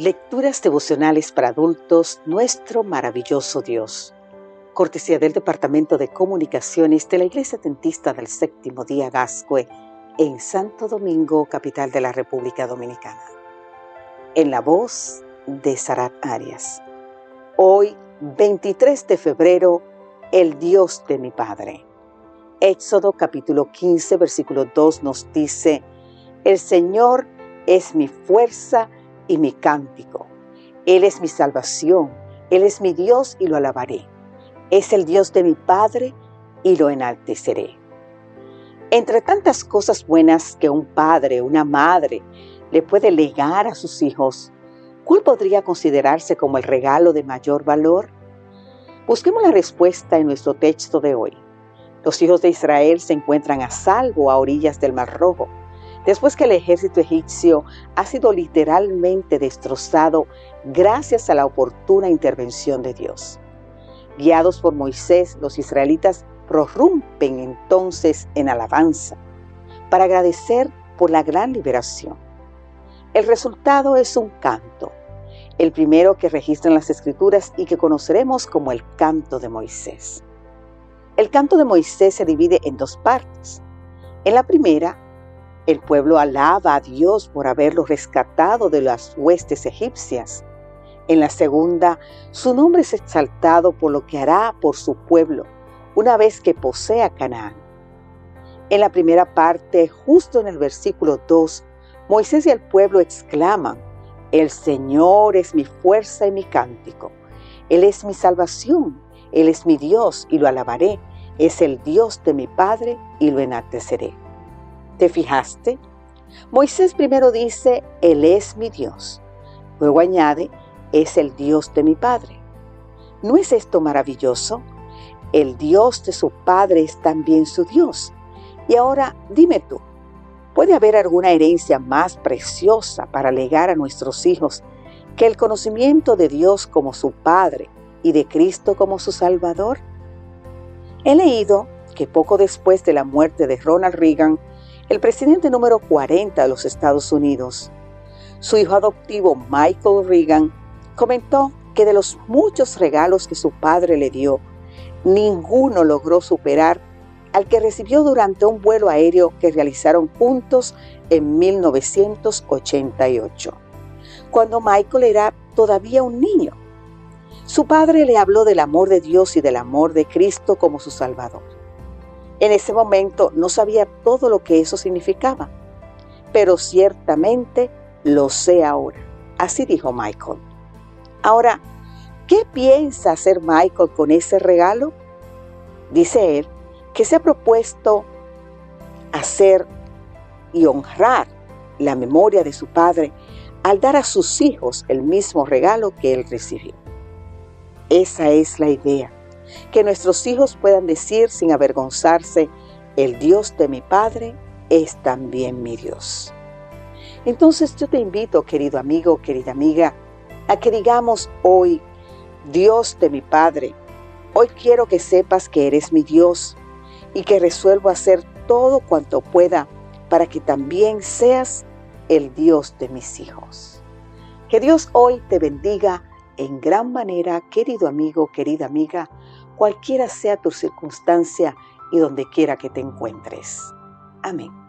Lecturas devocionales para adultos, nuestro maravilloso Dios. Cortesía del Departamento de Comunicaciones de la Iglesia Tentista del Séptimo Día Gascue en Santo Domingo, capital de la República Dominicana. En la voz de Sarat Arias. Hoy, 23 de febrero, el Dios de mi Padre. Éxodo capítulo 15, versículo 2 nos dice, El Señor es mi fuerza y mi cántico. Él es mi salvación, Él es mi Dios y lo alabaré. Es el Dios de mi Padre y lo enalteceré. Entre tantas cosas buenas que un padre, una madre, le puede legar a sus hijos, ¿cuál podría considerarse como el regalo de mayor valor? Busquemos la respuesta en nuestro texto de hoy. Los hijos de Israel se encuentran a salvo a orillas del Mar Rojo después que el ejército egipcio ha sido literalmente destrozado gracias a la oportuna intervención de Dios. Guiados por Moisés, los israelitas prorrumpen entonces en alabanza para agradecer por la gran liberación. El resultado es un canto, el primero que registran las escrituras y que conoceremos como el canto de Moisés. El canto de Moisés se divide en dos partes. En la primera, el pueblo alaba a Dios por haberlo rescatado de las huestes egipcias. En la segunda, su nombre es exaltado por lo que hará por su pueblo una vez que posea Canaán. En la primera parte, justo en el versículo 2, Moisés y el pueblo exclaman, El Señor es mi fuerza y mi cántico. Él es mi salvación, Él es mi Dios y lo alabaré. Es el Dios de mi Padre y lo enalteceré. ¿Te fijaste? Moisés primero dice, Él es mi Dios. Luego añade, es el Dios de mi Padre. ¿No es esto maravilloso? El Dios de su Padre es también su Dios. Y ahora dime tú, ¿puede haber alguna herencia más preciosa para legar a nuestros hijos que el conocimiento de Dios como su Padre y de Cristo como su Salvador? He leído que poco después de la muerte de Ronald Reagan, el presidente número 40 de los Estados Unidos. Su hijo adoptivo Michael Reagan comentó que de los muchos regalos que su padre le dio, ninguno logró superar al que recibió durante un vuelo aéreo que realizaron juntos en 1988, cuando Michael era todavía un niño. Su padre le habló del amor de Dios y del amor de Cristo como su Salvador. En ese momento no sabía todo lo que eso significaba, pero ciertamente lo sé ahora. Así dijo Michael. Ahora, ¿qué piensa hacer Michael con ese regalo? Dice él que se ha propuesto hacer y honrar la memoria de su padre al dar a sus hijos el mismo regalo que él recibió. Esa es la idea que nuestros hijos puedan decir sin avergonzarse, el Dios de mi Padre es también mi Dios. Entonces yo te invito, querido amigo, querida amiga, a que digamos hoy, Dios de mi Padre, hoy quiero que sepas que eres mi Dios y que resuelvo hacer todo cuanto pueda para que también seas el Dios de mis hijos. Que Dios hoy te bendiga en gran manera, querido amigo, querida amiga, cualquiera sea tu circunstancia y donde quiera que te encuentres. Amén.